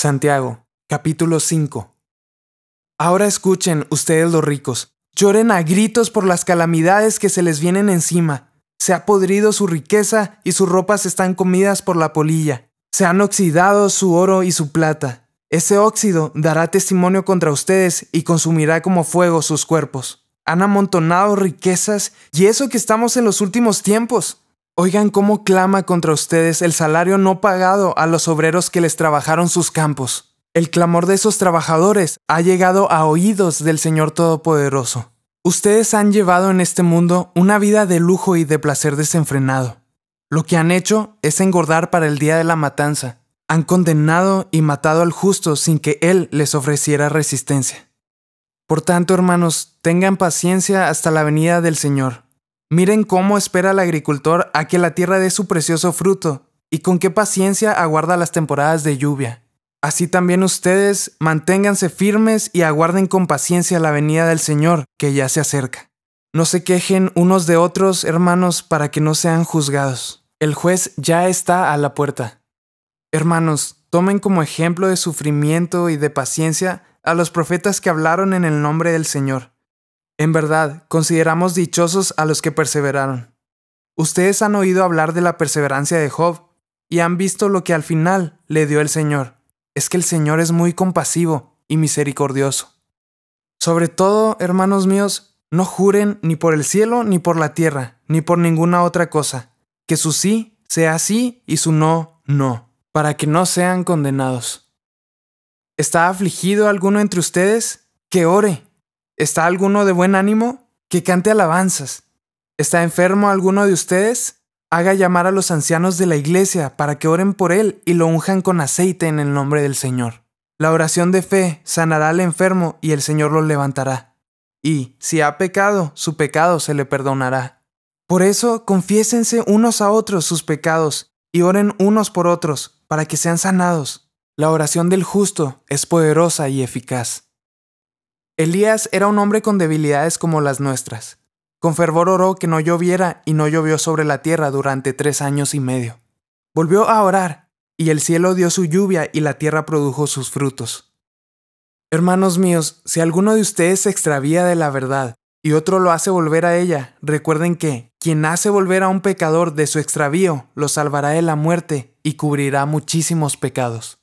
Santiago, capítulo 5. Ahora escuchen, ustedes los ricos, lloren a gritos por las calamidades que se les vienen encima. Se ha podrido su riqueza y sus ropas están comidas por la polilla. Se han oxidado su oro y su plata. Ese óxido dará testimonio contra ustedes y consumirá como fuego sus cuerpos. Han amontonado riquezas y eso que estamos en los últimos tiempos. Oigan cómo clama contra ustedes el salario no pagado a los obreros que les trabajaron sus campos. El clamor de esos trabajadores ha llegado a oídos del Señor Todopoderoso. Ustedes han llevado en este mundo una vida de lujo y de placer desenfrenado. Lo que han hecho es engordar para el día de la matanza. Han condenado y matado al justo sin que Él les ofreciera resistencia. Por tanto, hermanos, tengan paciencia hasta la venida del Señor. Miren cómo espera el agricultor a que la tierra dé su precioso fruto, y con qué paciencia aguarda las temporadas de lluvia. Así también ustedes manténganse firmes y aguarden con paciencia la venida del Señor, que ya se acerca. No se quejen unos de otros, hermanos, para que no sean juzgados. El juez ya está a la puerta. Hermanos, tomen como ejemplo de sufrimiento y de paciencia a los profetas que hablaron en el nombre del Señor. En verdad, consideramos dichosos a los que perseveraron. Ustedes han oído hablar de la perseverancia de Job y han visto lo que al final le dio el Señor. Es que el Señor es muy compasivo y misericordioso. Sobre todo, hermanos míos, no juren ni por el cielo ni por la tierra, ni por ninguna otra cosa, que su sí sea sí y su no, no, para que no sean condenados. ¿Está afligido alguno entre ustedes? Que ore. ¿Está alguno de buen ánimo? Que cante alabanzas. ¿Está enfermo alguno de ustedes? Haga llamar a los ancianos de la iglesia para que oren por él y lo unjan con aceite en el nombre del Señor. La oración de fe sanará al enfermo y el Señor lo levantará. Y, si ha pecado, su pecado se le perdonará. Por eso, confiésense unos a otros sus pecados y oren unos por otros para que sean sanados. La oración del justo es poderosa y eficaz. Elías era un hombre con debilidades como las nuestras. Con fervor oró que no lloviera y no llovió sobre la tierra durante tres años y medio. Volvió a orar, y el cielo dio su lluvia y la tierra produjo sus frutos. Hermanos míos, si alguno de ustedes se extravía de la verdad y otro lo hace volver a ella, recuerden que quien hace volver a un pecador de su extravío lo salvará de la muerte y cubrirá muchísimos pecados.